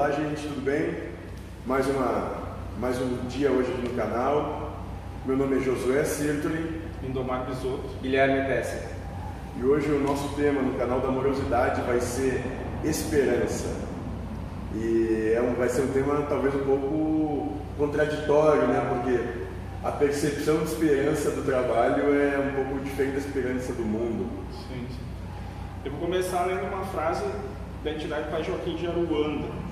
Olá, gente, tudo bem? Mais, uma, mais um dia hoje aqui no canal. Meu nome é Josué Sirtoli. Lindomar Bisotto. Guilherme Pesce. E hoje o nosso tema no canal da Amorosidade vai ser esperança. E é um, vai ser um tema talvez um pouco contraditório, né? Porque a percepção de esperança do trabalho é um pouco diferente da esperança do mundo. Sim, sim. Eu vou começar lendo uma frase da entidade Pai Joaquim de Aruanda.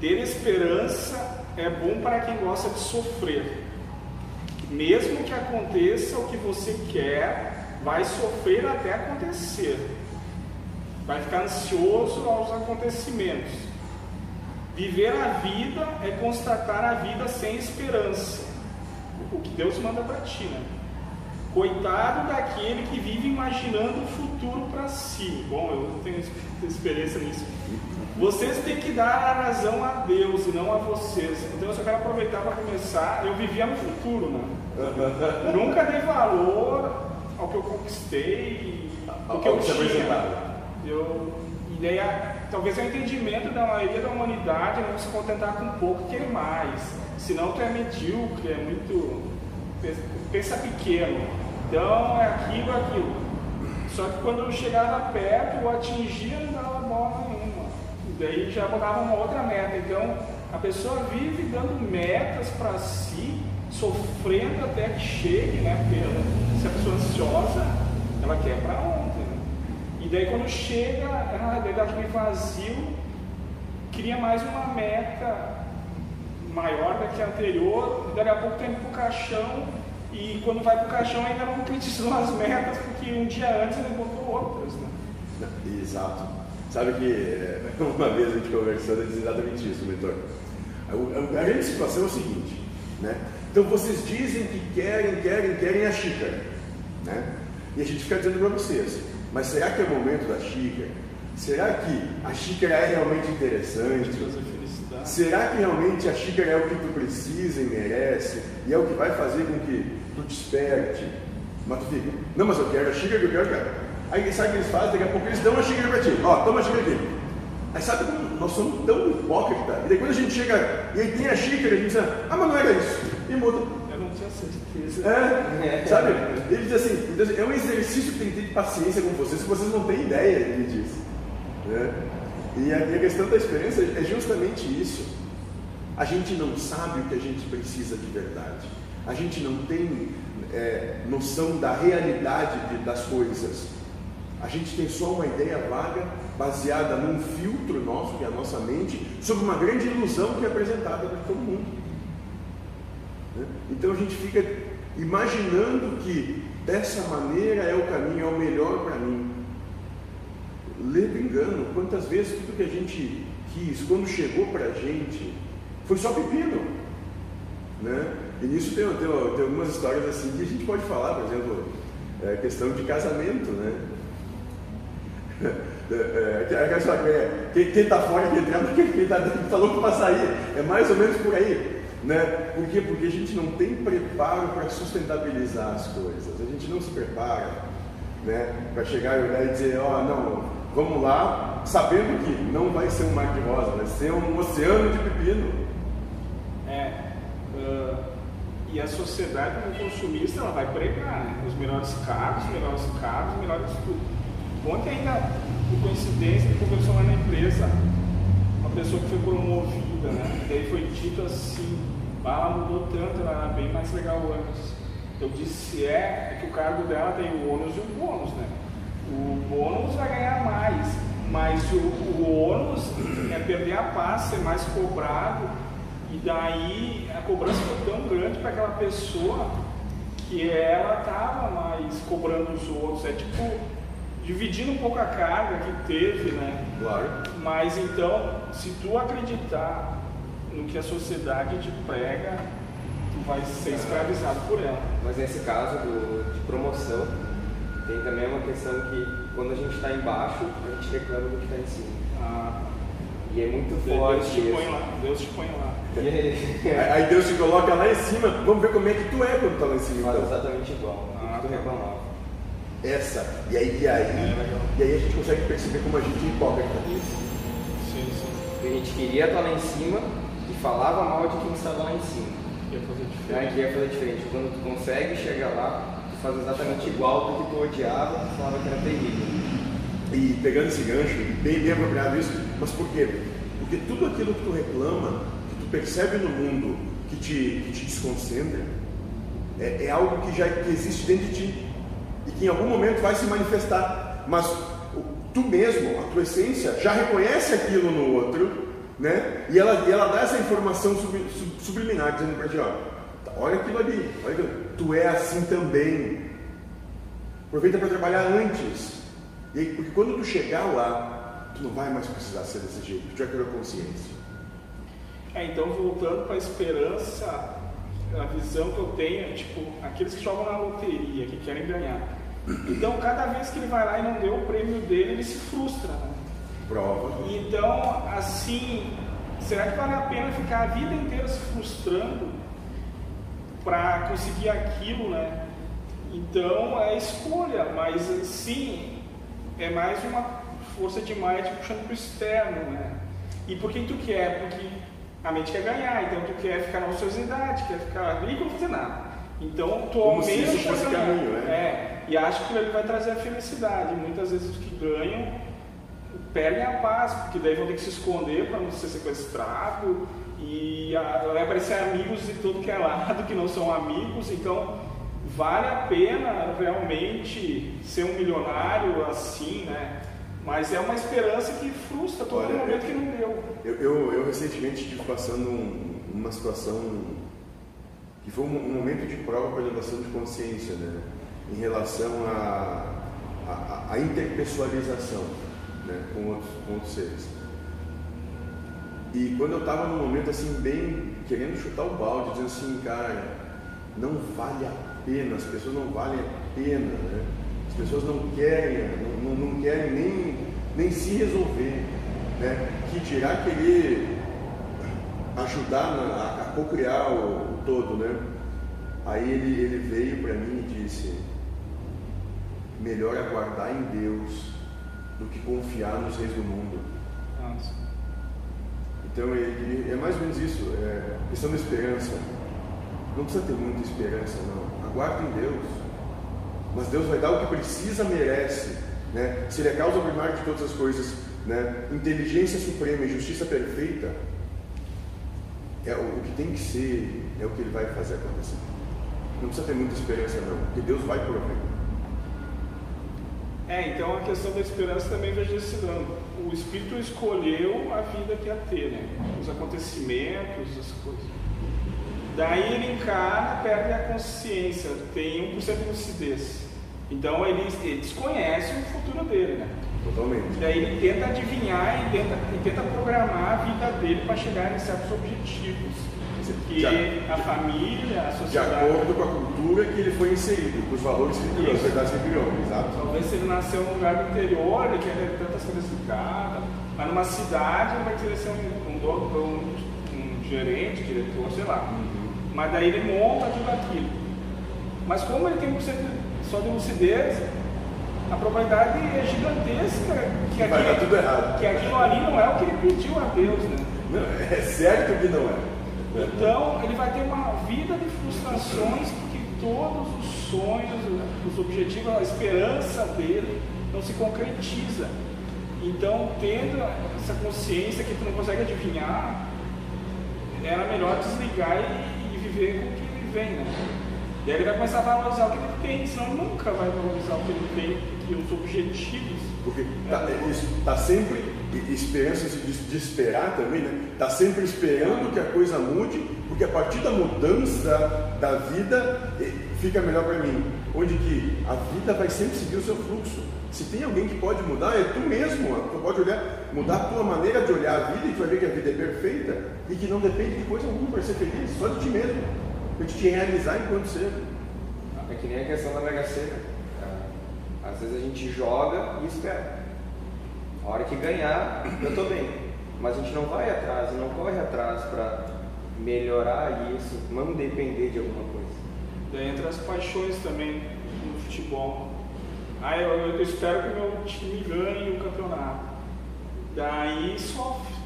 Ter esperança é bom para quem gosta de sofrer. Mesmo que aconteça o que você quer, vai sofrer até acontecer. Vai ficar ansioso aos acontecimentos. Viver a vida é constatar a vida sem esperança. O que Deus manda para ti, né? Coitado daquele que vive imaginando o futuro para si. Bom, eu tenho experiência nisso. Vocês têm que dar a razão a Deus e não a vocês. Então eu só quero aproveitar para começar. Eu vivia no futuro, né? Nunca dei valor ao que eu conquistei, ao que eu tinha. Eu, e daí, talvez é o entendimento da maioria da humanidade não se contentar com pouco e querer mais. Senão tu é medíocre, é muito pensa pequeno. Então é aquilo, é aquilo. Só que quando eu chegava perto, eu atingia daí já botava uma outra meta. Então a pessoa vive dando metas para si, sofrendo até que chegue, né? Se a pessoa é ansiosa, ela quer para ontem. Né? E daí quando chega, ah, daí dá aquele vazio, cria mais uma meta maior do que a anterior, daqui a pouco tem para o caixão, e quando vai para o caixão ainda não concretizou as metas, porque um dia antes ele botou outras. Né? Exato. Sabe que eh, uma vez a gente conversando, eu disse exatamente isso, mentor. A grande situação é o seguinte, né? Então vocês dizem que querem, querem, querem a xícara, né? E a gente fica dizendo para vocês, mas será que é o momento da xícara? Será que a xícara é realmente interessante? Será que realmente a xícara é o que tu precisa e merece? E é o que vai fazer com que tu desperte? Mas tu fica, não, mas eu quero a xícara que eu quero, eu quero. Aí sabe o que eles fazem? Daqui a pouco eles dão a xícara para ti. Ó, toma a xícara aqui. Aí sabe como nós somos tão hipócritas? E daí quando a gente chega e aí tem a xícara, a gente diz, ah, mas não era isso. E muda. Eu não tinha certeza. É, sabe? Ele diz assim, então, é um exercício que tem que ter paciência com vocês, que vocês não têm ideia, ele diz. Né? E a, a questão da experiência é justamente isso. A gente não sabe o que a gente precisa de verdade. A gente não tem é, noção da realidade de, das coisas. A gente tem só uma ideia vaga, baseada num filtro nosso, que é a nossa mente, sobre uma grande ilusão que é apresentada para todo mundo. Né? Então a gente fica imaginando que dessa maneira é o caminho, é o melhor para mim ledo engano. Quantas vezes tudo que a gente quis, quando chegou para a gente, foi só pepino. Né? E nisso tem, tem, tem, algumas histórias assim que a gente pode falar, por exemplo, é, questão de casamento. Né? É, é, é, quem está fora, quem entra, quem está dentro está louco para sair. É mais ou menos por aí. Né? Por quê? Porque a gente não tem preparo para sustentabilizar as coisas. A gente não se prepara né? para chegar e dizer, ó, oh, não, vamos lá, sabendo que não vai ser um mar de rosa, vai ser um oceano de pepino. É, uh, e a sociedade consumista ela vai pregar né? os melhores carros, os melhores carros, os melhores tudo. Ontem ainda, por coincidência, ele conversou lá na empresa, uma pessoa que foi promovida, né? E daí foi dito assim, ah, mudou tanto, ela era bem mais legal antes. Eu disse, é, é que o cargo dela tem o ônus e o bônus, né? O bônus vai ganhar mais, mas o, o ônus é perder a paz, ser mais cobrado, e daí a cobrança foi tão grande para aquela pessoa que ela estava mais cobrando os outros. É tipo dividindo um pouco a carga que teve, né? Claro. Mas então, se tu acreditar no que a sociedade te prega, tu vai ser escravizado por ela. Mas nesse caso do, de promoção, tem também uma questão que quando a gente está embaixo, a gente reclama do que está em cima. Ah. E é muito forte. Deus te põe lá. Deus te põe lá. Aí Deus te coloca lá em cima. Vamos ver como é que tu é quando está lá em cima. Faz então. exatamente igual. Ah, tu tá. reclamava. Essa. E aí, e aí, é, e aí a gente consegue perceber como a gente é hipócrita. Sim, sim. a gente queria estar lá em cima e falava mal de quem estava lá em cima. Ia fazer Né? diferente. Que ia fazer diferente. Quando tu consegue chegar lá, tu faz exatamente igual do que tu odiava, tu falava que era terrível. E pegando esse gancho, bem, bem apropriado isso, mas por quê? Porque tudo aquilo que tu reclama, que tu percebe no mundo, que te, que te desconcentra, é, é algo que já que existe dentro de ti e que em algum momento vai se manifestar. Mas tu mesmo, a tua essência, já reconhece aquilo no outro, né? E ela, e ela dá essa informação sub- sub- subliminar, dizendo para ti, ó, "Tá, olha aquilo ali, olha aquilo. tu é assim também. Aproveita para trabalhar antes. E porque quando tu chegar lá, tu não vai mais precisar ser desse jeito, tu já criou consciência. É, então voltando para a esperança, a visão que eu tenho é tipo aqueles que jogam na loteria, que querem ganhar. Então cada vez que ele vai lá e não deu o prêmio dele, ele se frustra. Né? Prova. Então, assim, será que vale a pena ficar a vida inteira se frustrando para conseguir aquilo, né? Então é escolha, mas sim, é mais uma força de te puxando para o externo, né? E por que tu quer? Porque a mente quer ganhar, então tu quer ficar na ociosidade, quer ficar rico não fazer nada. Então tu Como se almeja isso fosse ganhar. caminho, né? É, e acha que ele vai trazer a felicidade. Muitas vezes os que ganham perdem a paz, porque daí vão ter que se esconder para não ser sequestrado e vai aparecer amigos de tudo que é lado que não são amigos, então vale a pena realmente ser um milionário assim, né? Mas é uma esperança que frustra todo Olha, momento que não deu. Eu, eu, eu recentemente estive passando um- uma situação que foi um, um momento de prova para elevação de consciência, né? Em relação à a, a, a interpessoalização né? com, outros, com outros seres. E quando eu estava num momento assim, bem querendo chutar o balde, dizendo assim, cara, não vale a pena, as pessoas não valem a pena, né? As pessoas não querem, não, não, não querem nem, nem se resolver, né? Que dirá querer ajudar na, a, a co-criar o, o todo, né? Aí ele, ele veio para mim e disse, melhor aguardar em Deus do que confiar nos reis do mundo. Nossa. Então ele, é mais ou menos isso, é questão da esperança. Não precisa ter muita esperança, não. Aguarda em Deus. Mas Deus vai dar o que precisa, merece. Né? Se Ele é a causa primária de todas as coisas, né? inteligência suprema e justiça perfeita, é o, o que tem que ser, é o que Ele vai fazer acontecer. Não precisa ter muita esperança, não, porque Deus vai prover. É, então a questão da esperança também vejo esse ângulo. O espírito escolheu a vida que ia ter, né? Os acontecimentos, as coisas. Daí ele encarna, perde a consciência, tem 1% de lucidez. Então ele, ele desconhece o futuro dele, né? Totalmente. Daí ele tenta adivinhar e tenta, e tenta programar a vida dele para chegar em certos objetivos. Que De, a família, a de sociedade. acordo com a cultura que ele foi inserido, com os valores que ele criou, as Isso. verdades que ele criou, exato. Talvez se ele nasceu num lugar do interior, ele quer ter tantas coisas ligadas, mas numa cidade ele vai querer ser um, um, dono, um, um gerente, diretor, sei lá. Mas daí ele monta tudo aquilo. Mas como ele tem 1% só de lucidez, a probabilidade é gigantesca que aquilo, que aquilo ali não é o que ele pediu a Deus, né? Não, é certo que não é. Então, ele vai ter uma vida de frustrações porque todos os sonhos, os objetivos, a esperança dele não se concretiza. Então, tendo essa consciência que tu não consegue adivinhar, era melhor desligar e, e viver com o que ele vem, né? Daí ele vai começar a valorizar o que ele tem, senão nunca vai valorizar o que ele tem, porque os objetivos. Porque tá, é isso, tá sempre e- esperança de, esperar também, né? Tá sempre esperando que a coisa mude, porque a partir da mudança da vida fica melhor para mim. Onde que a vida vai sempre seguir o seu fluxo. Se tem alguém que pode mudar, é tu mesmo. Tu pode olhar, mudar a tua maneira de olhar a vida e tu vai ver que a vida é perfeita e que não depende de coisa alguma para ser feliz, só de ti mesmo. Para te realizar enquanto ser. É que nem a questão da Mega Sena. Ah, Às vezes a gente joga e espera. A hora que ganhar, eu tô bem. Mas a gente não vai atrás, não corre atrás para melhorar isso, não depender de alguma coisa. Daí entra as paixões também no futebol. Ah, eu, eu espero que meu time ganhe o campeonato. Daí sofre.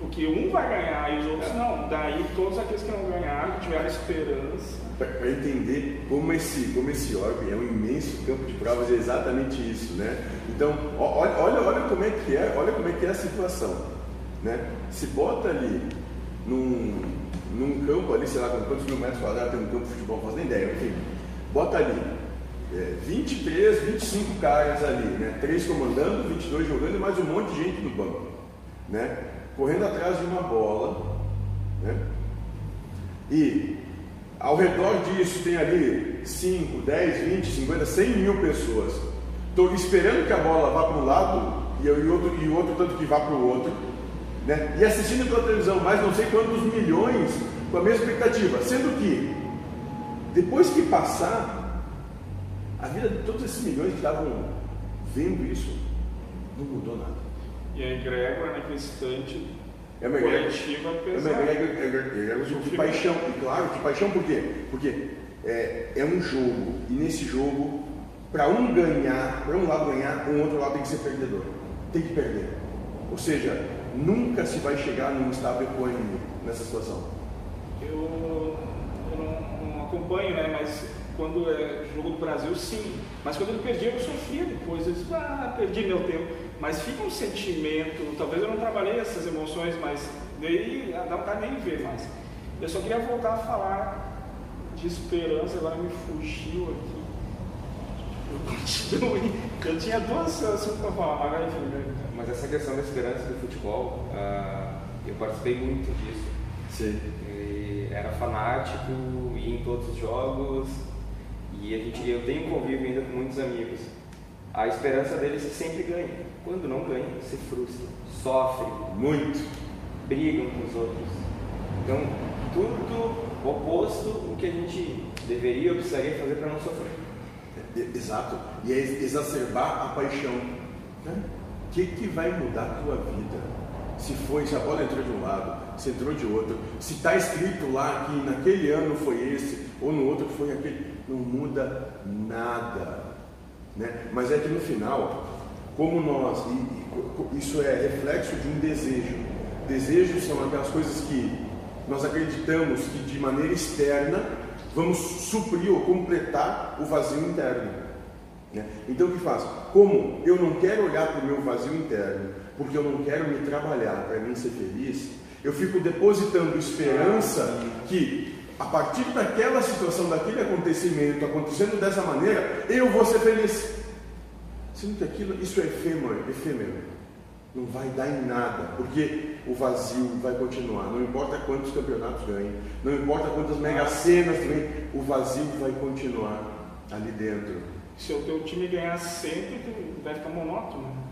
Porque um vai ganhar e os outros não. Daí todos aqueles que não ganharam, que tiveram esperança. Para entender como esse, como esse orbe é um imenso campo de provas, é exatamente isso, né? Então, olha, olha, olha como é que é, olha como é que é a situação, né? Se bota ali num, num campo ali, sei lá, quantos mil metros quadrados tem um campo de futebol, não faço nem ideia, enfim, bota ali é, 23, 25 caras ali, né? Três comandando, 22 jogando e mais um monte de gente no banco, né? Correndo atrás de uma bola, né? E ao redor disso tem ali 5, 10, 20, 50, 100 mil pessoas. Estou esperando que a bola vá para um lado e o outro, e outro tanto que vá para o outro. Né? E assistindo pela televisão mais não sei quantos milhões com a mesma expectativa. Sendo que, depois que passar, a vida de todos esses milhões que estavam vendo isso não mudou nada. E a egrégora naquele instante é uma coletiva pesada. É uma egrégora de paixão. E claro, de paixão por quê? Porque é, é um jogo. E nesse jogo, para um ganhar, para um lado ganhar, o outro lado tem que ser perdedor. Tem que perder. Ou seja, nunca se vai chegar num estado equânime nessa situação. Eu, eu não, não, acompanho, né? Mas quando é jogo do Brasil, sim. Mas quando ele perdia, eu sofria depois. Eu disse, ah, perdi meu tempo mas fica um sentimento, talvez eu não trabalhei essas emoções, mas daí dá vontade nem ver mais. Eu só queria voltar a falar de esperança, agora me fugiu aqui. Eu continuei. Eu tinha duas assuntos para falar, agora enfim. Né? Mas essa questão da esperança do futebol, uh, eu participei muito disso. Sim. E era fanático, ia em todos os jogos, e a gente, eu tenho convívio ainda com muitos amigos. A esperança deles sempre ganha. Quando não ganha, se frustra, sofre muito, brigam com os outros. Então, tudo oposto o que a gente deveria ou precisaria fazer para não sofrer. Exato. E é exacerbar a paixão. O né? que, que vai mudar a tua vida? Se foi, se a bola entrou de um lado, se entrou de outro, se está escrito lá que naquele ano foi esse, ou no outro foi aquele, não muda nada. Né? Mas é que no final, como nós, e, isso é reflexo de um desejo. Desejos são aquelas coisas que nós acreditamos que de maneira externa vamos suprir ou completar o vazio interno. Né? Então o que faz? Como eu não quero olhar para o meu vazio interno, porque eu não quero me trabalhar para mim ser feliz, eu fico depositando esperança que a partir daquela situação, daquele acontecimento acontecendo dessa maneira, eu vou ser feliz. Sendo que aquilo, isso é efêmero, efêmero. Não vai dar em nada, porque o vazio vai continuar. Não importa quantos campeonatos ganhem, não importa quantas megacenas ganhem, o vazio vai continuar ali dentro. Se o teu time ganhar sempre, vai ficar monótono.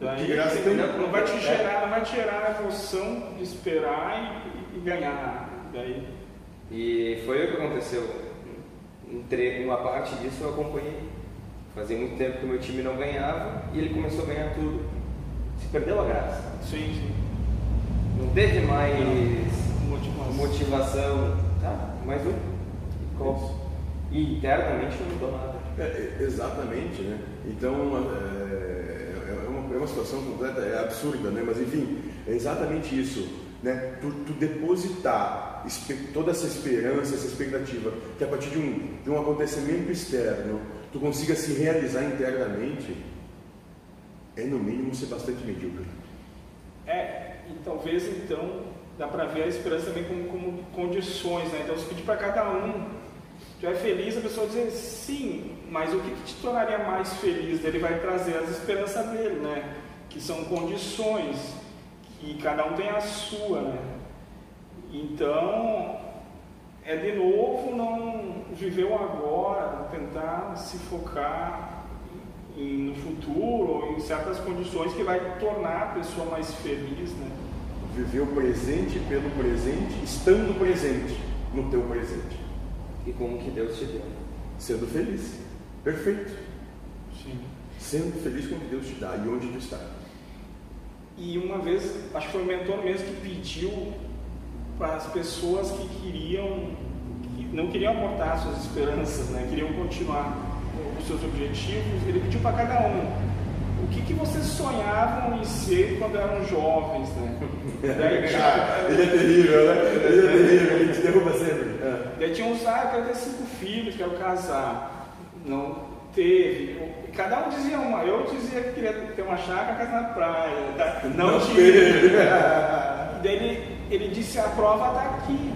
Daí, graça não, não, vai te gerar, não vai te gerar a emoção de esperar e, e ganhar. Daí. E foi o que aconteceu. Uma parte disso eu acompanhei Fazia muito tempo que o meu time não ganhava e ele começou a ganhar tudo. Se perdeu a graça. Sim, sim. Não teve mais motivação. motivação. Tá, mais um. E internamente não mudou nada. É, é, exatamente, né? Então é, é, uma, situação completa, é absurda, né? Mas enfim, é exatamente isso. Né? Tu, tu, depositar toda essa esperança, essa expectativa, que a partir de um, de um acontecimento externo tu consiga se realizar internamente, é no mínimo ser bastante medíocre. É, e talvez então dá para ver a esperança também como, como condições, né? Então se pedir para cada um, tu é feliz, a pessoa dizer sim, mas o que, que te tornaria mais feliz? Ele vai trazer as esperanças dele, né? Que são condições, que cada um tem a sua, né? Então, é de novo não viver o agora, tentar se focar em, no futuro ou em certas condições que vai tornar a pessoa mais feliz, né? Viver o presente pelo presente, estando presente no teu presente. E como que Deus te deu. Sendo feliz. Perfeito. Sim. Sendo feliz com o que Deus te dá e onde tu está. E uma vez, acho que foi o mentor mesmo que pediu para as pessoas que queriam, que não queriam aportar suas esperanças, né? queriam continuar os seus objetivos, ele pediu para cada um o que, que vocês sonhavam em ser quando eram jovens, né? Daí, tinha... ele é terrível, né? Ele é terrível, ele te derruba sempre. É. Daí tinha uns, ah, eu quero ter cinco filhos, quero casar. Não teve. Cada um dizia uma. Eu dizia que queria ter uma chácara, casa na praia. Tá? Não, não teve. Daí ele, ele disse, a prova está aqui.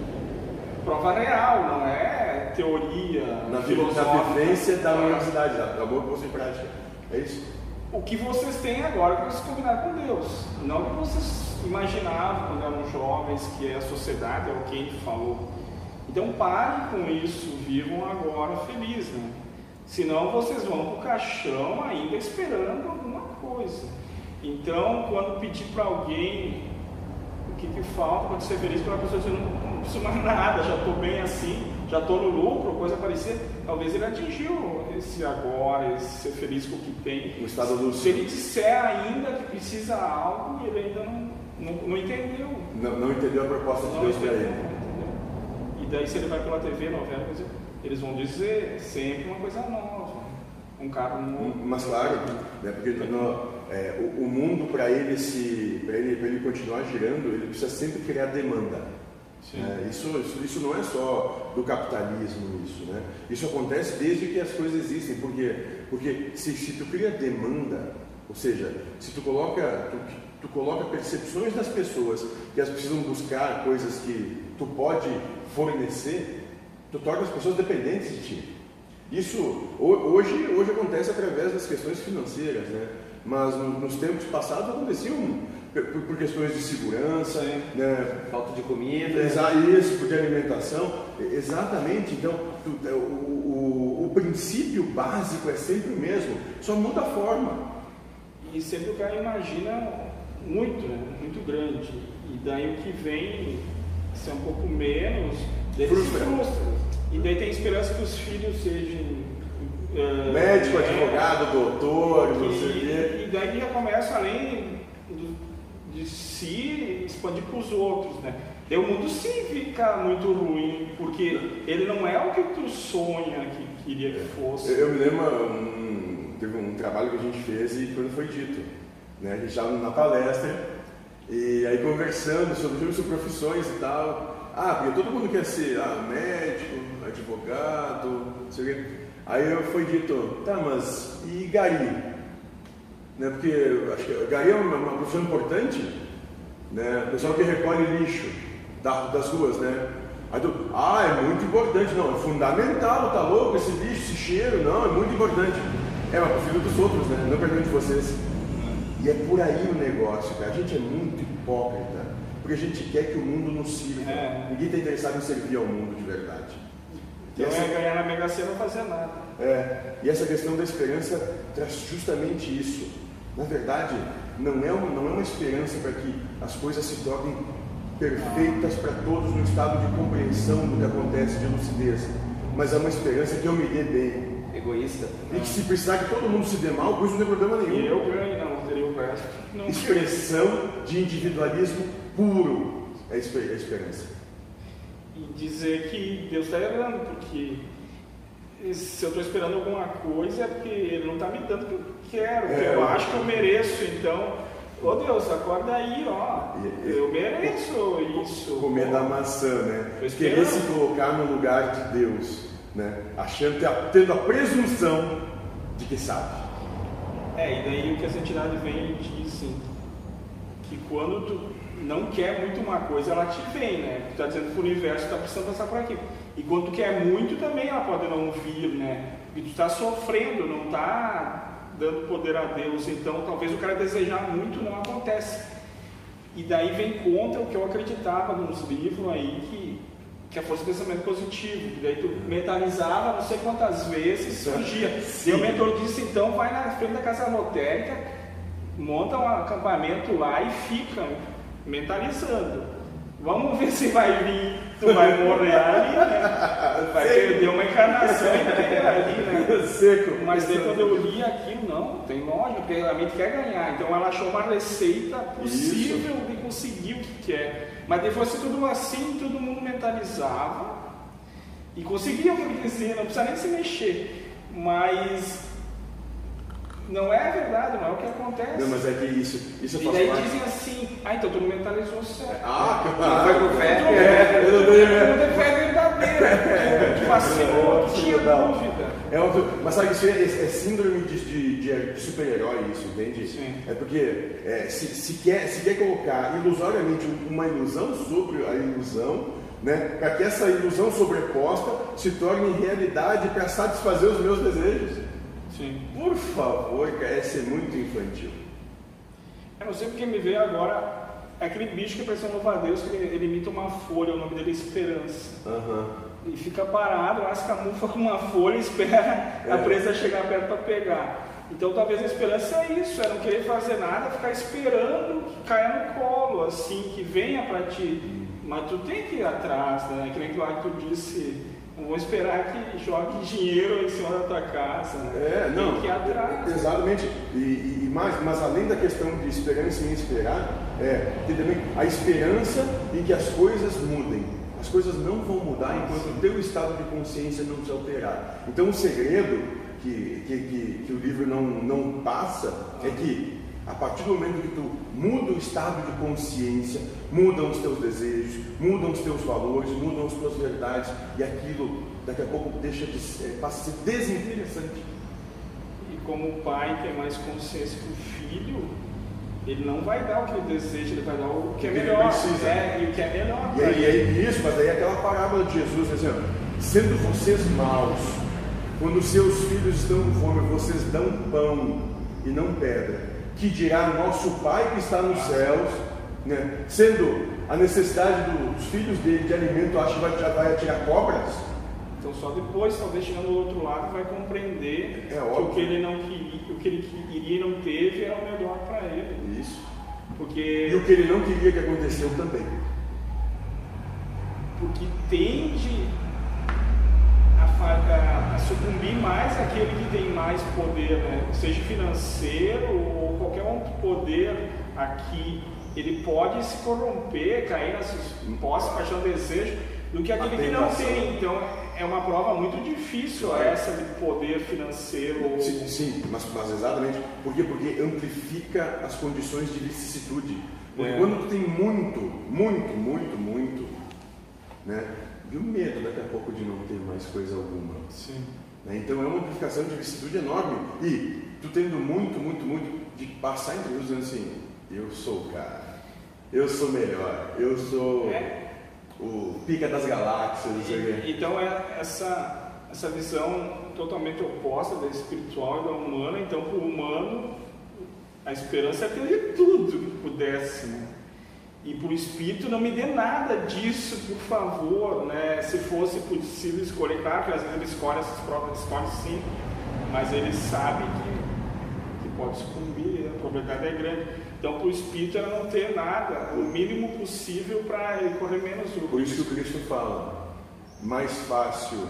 Prova real, não é teoria. Na, na vivência da universidade, da boa posto em prática. É isso? o que vocês têm agora para se combinar com Deus. Não o que vocês imaginavam quando eram jovens, que é a sociedade, é o que ele falou. Então parem com isso, vivam agora felizes. Né? Senão vocês vão para o caixão ainda esperando alguma coisa. Então, quando pedir para alguém o que, que falta para ser feliz, para a pessoa dizer, não, não preciso mais nada, já estou bem assim, já estou no lucro, coisa parecida, talvez ele atingiu esse agora, esse ser feliz com o que tem. O estado do... Se ele disser ainda que precisa algo, ele ainda não, não, não entendeu. Não, não, entendeu a proposta de Deus para ele. E daí se ele vai pela TV, novela, eles vão dizer sempre uma coisa nova. Um carro novo. Mas claro, né, porque no, é, o, o, mundo para ele, se, ele, ele continuar girando, ele precisa sempre criar demanda. É, isso, isso, isso, não é só do capitalismo, isso, né? Isso acontece desde que as coisas existem, porque, porque se, se tu cria demanda, ou seja, se tu coloca, tu, tu coloca percepções das pessoas que elas precisam buscar coisas que tu pode fornecer, tu torna as pessoas dependentes de ti. Isso hoje, hoje acontece através das questões financeiras, né? Mas nos tempos passados aconteciam por, por questões de segurança, né? falta de comida. Isso, de alimentação. Exatamente. Então, tu, é, o, o, o, princípio básico é sempre o mesmo, só muda a forma. E sempre o cara imagina muito, né? muito grande. E daí o que vem ser um pouco menos, frustra. frustra. E daí tem esperança que os filhos sejam Uh, médico, é, advogado, doutor, não sei o quê. E daí já começa, além de se expandir para os outros, né? E o mundo sim fica muito ruim, porque ele não é o que tu sonha que queria que fosse. Eu, eu me lembro, um, teve um trabalho que a gente fez e quando foi dito, né? A gente estava na palestra e aí conversando sobre, sobre profissões e tal. Ah, porque todo mundo quer ser ah, médico, advogado, não sei o quê. Aí foi dito, tá, mas e Gari? né? porque acho que Gari é uma, uma profissão importante, né? o pessoal que recolhe lixo da, das ruas, né? Aí tu, ah, é muito importante, não, é fundamental, tá louco, esse lixo, esse cheiro, não, é muito importante. É, mas prefiro dos outros, né? Não pergunto de vocês. E é por aí o negócio, cara. A gente é muito hipócrita, porque a gente quer que o mundo nos sirva. É. Ninguém está interessado em servir ao mundo de verdade. Então essa... é ganhar na Mega Sena não fazer nada. É, e essa questão da esperança traz justamente isso. Na verdade, não é uma, não é uma esperança para que as coisas se tornem perfeitas para todos no estado de compreensão do que acontece, de lucidez, mas é uma esperança que eu me dê bem. Egoísta. E que se precisar que todo mundo se dê mal, isso não tem problema nenhum. E eu ganho, não, teria o resto. Expressão de individualismo puro é a esperança. E dizer que Deus está errando, porque se eu estou esperando alguma coisa é porque Ele não está me dando o que eu quero, é, que eu acho que eu mereço. Então, ô Deus, acorda aí, ó. Eu mereço isso. Comer da maçã, né? Querer se colocar no lugar de Deus, né? Achando, tendo a presunção de que sabe. É, e daí o que essa entidade vem e diz assim, que quando tu não quer muito uma coisa, ela te vem, né? Tu está dizendo que o universo está precisando passar por aqui. E quando tu quer muito também ela pode não vir, né? E tu está sofrendo, não está dando poder a Deus. Então talvez o cara desejar muito não acontece. E daí vem contra o que eu acreditava nos livros aí que, que a força do pensamento positivo. Que daí tu mentalizava não sei quantas vezes surgia. E o mentor disse, então vai na frente da casa lotérica, monta um acampamento lá e fica mentalizando. Vamos ver se vai vir, tu vai morrer ali, né? Vai Seco. perder uma encarnação inteira ali, né? Seco. Mas daí quando eu li aquilo, não, tem lógica, porque a mente quer ganhar. Então ela achou uma receita possível Isso. de conseguir o que quer. Mas depois fosse tudo assim, todo mundo mentalizava e conseguia o que ele dizia, não precisa nem se mexer. Mas não é verdade, não é o que acontece. Não, mas é que isso, isso e daí parte. dizem assim, ah, então tu mentalizou certo. Ah, claro. foi pro fé. É, eu não Não tem fé verdadeira. Tu vacilou, tu tinha Não. dúvida. É óbvio, mas sabe, isso é, é síndrome de, de- de- de super-herói, isso, entende? Sim. É porque é, se, se quer, se quer colocar ilusoriamente uma ilusão sobre a ilusão, né, para que essa ilusão sobreposta se torne realidade para satisfazer os meus desejos. Sim. Por favor, cara, é ser muito infantil. Eu não sei porque me veio agora aquele bicho que parece um louva-a-Deus, que ele, ele imita uma folha, o nome dele é Esperança. Aham. E fica parado, lá se camufla com uma folha e espera a É. presa chegar perto para pegar. Então talvez a esperança é isso, é não querer fazer nada, ficar esperando que caia no colo, assim, que venha para ti. Mas tu tem que ir atrás, né? Que nem que tu disse, não vou esperar que jogue dinheiro em cima da tua casa. né? É, não. Tem que atrás. Exatamente. E, e- e mais, mas além da questão de esperança em esperar, é, tem também a esperança em que as coisas mudem. As coisas não vão mudar enquanto o teu estado de consciência não se alterar. Então o segredo que, que, que, que o livro não, não passa é que a partir do momento que tu muda o estado de consciência, mudam os teus desejos, mudam os teus valores, mudam as tuas verdades, e aquilo daqui a pouco deixa de ser, passa a ser desinteressante. E como o pai tem mais consciência que o filho, ele não vai dar o que ele deseja, ele vai dar o que é melhor. precisa. É, e o que é melhor. E aí, é isso, mas aí é aquela parábola de Jesus, assim, ó, sendo vocês maus, quando seus filhos estão com fome, vocês dão pão e não pedra, que dirá nosso Pai que está nos céus, né? sendo a necessidade dos filhos dele de alimento, acha que vai, já vai atirar cobras? Então só depois, talvez chegando do outro lado, vai compreender É que óbvio. o que ele não queria, o que ele queria e não teve era o melhor para ele. Isso. E Porque, o que ele não queria que aconteceu também. porque tende a, a- sucumbir mais aquele que tem mais poder, né? seja financeiro ou poder aqui. Ele pode se corromper, cair nessas posse, paixão, desejo, do que aquele que não tem. Então é uma prova muito difícil essa de poder financeiro. Sim, sim, mas, mas exatamente. Por quê? Porque amplifica as condições de vicissitude. Porque É. quando tu tem muito, muito, muito, muito, né? E o medo daqui a pouco de não ter mais coisa alguma. Sim. né? Então é uma amplificação de vicissitude enorme. E tu tendo muito, muito, muito, de passar entre os dizendo assim, eu sou o cara, eu sou melhor, eu sou É. o pica das galáxias. E- Então é essa, essa visão totalmente oposta da espiritual e da humana. Então, para o humano, a esperança é ter tudo que pudesse. Né? E para o espírito, não me dê nada disso, por favor. Né? Se fosse possível escolher, claro que às vezes ele escolhe essas provas, escolhe sim, mas ele sabe que pode sucumbir, a probabilidade é grande. Então, para o espírito, ela não ter nada, o mínimo possível para ele correr menos risco. Por isso que o Cristo fala, mais fácil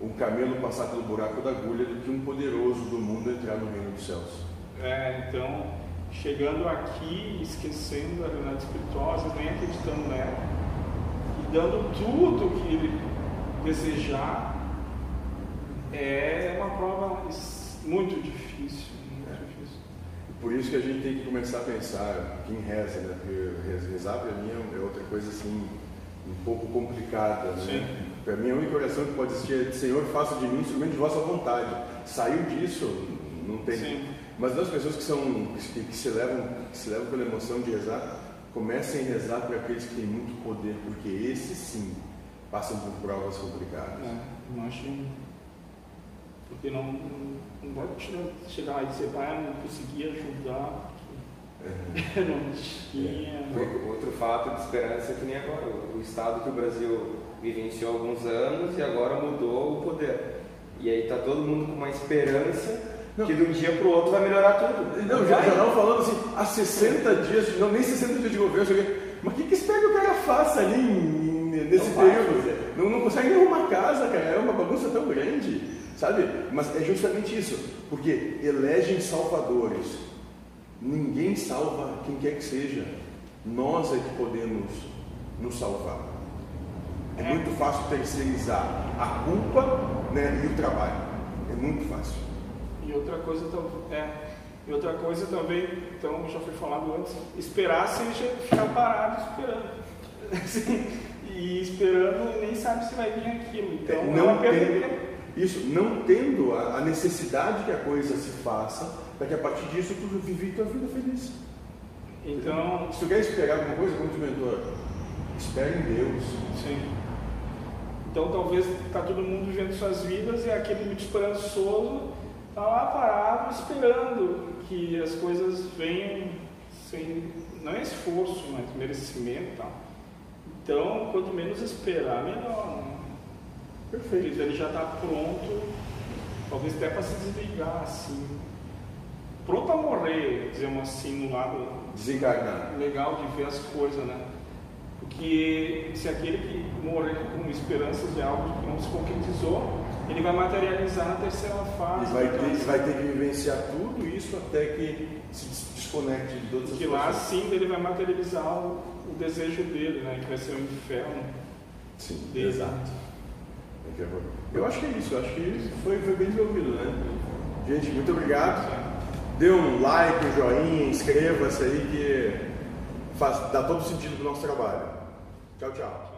um camelo passar pelo buraco da agulha do que um poderoso do mundo entrar no reino dos céus. É, então, chegando aqui, esquecendo da realidade vezes nem acreditando nela, e dando tudo que ele desejar, é uma prova muito difícil. Por isso que a gente tem que começar a pensar, quem reza, né? Porque rez- rezar para mim é outra coisa assim, um pouco complicada, né? Sim. Para mim a única oração que pode existir é Senhor, faça de mim instrumento de vossa vontade. Saiu disso, não tem. Sim. Mas das pessoas que são que, que se levam, que se levam pela emoção de rezar, comecem a rezar para aqueles que têm muito poder, porque esses sim passam por provas complicadas. É, não acho. Porque não, não, não vai chegar lá e dizer, pai, eu não consegui ajudar, porque eu não tinha. O- Outro fato de esperança é que nem agora, o estado que o Brasil vivenciou há alguns anos e agora mudou o poder. E aí tá todo mundo com uma esperança Não. que de um dia para o outro vai melhorar tudo. Não, o vai. jornal falando assim, há 60 dias, não, nem 60 dias de governo, eu cheguei, mas o que, que espera que o cara faça ali em- nesse Não período? Não, não consegue nem arrumar casa, cara, é uma bagunça tão grande, sabe? Mas é justamente isso, porque elegem salvadores. Ninguém salva quem quer que seja. Nós é que podemos nos salvar. É É. muito fácil terceirizar a culpa né, e o trabalho. É muito fácil. E outra coisa é, e outra coisa também, então já foi falado antes, esperar seja ficar parado esperando. Assim, e esperando nem sabe se vai vir aquilo. Então é, não tendo, Isso, não tendo a, necessidade que a coisa se faça, para que a partir disso tu vive tua vida feliz. Então. Se tu quer esperar alguma coisa, como tu mentor, espere em Deus. Sim. Então talvez está todo mundo vivendo suas vidas e aquele muito esperançoso está lá parado esperando que as coisas venham sem não é esforço, mas merecimento tal. Então, quanto menos esperar, melhor. Né? Perfeito. Ele já está pronto, talvez até para se desligar, assim. Pronto a morrer, dizemos assim, no lado Desencarnar. legal de ver as coisas, né? Porque se aquele que morrer com esperanças de algo que não se concretizou, ele vai materializar na terceira fase. E vai ter, vai ter que vivenciar tudo isso até que se desconecte de todas as Que lá sim ele vai materializar o, o, desejo dele, né? Que vai ser o inferno. Sim, dele. exato. Eu acho que é isso, acho que foi, foi bem desenvolvido, né? Gente, muito obrigado. Dê um like, um joinha, inscreva-se aí que faz, dá todo sentido para o nosso trabalho. Tchau, tchau.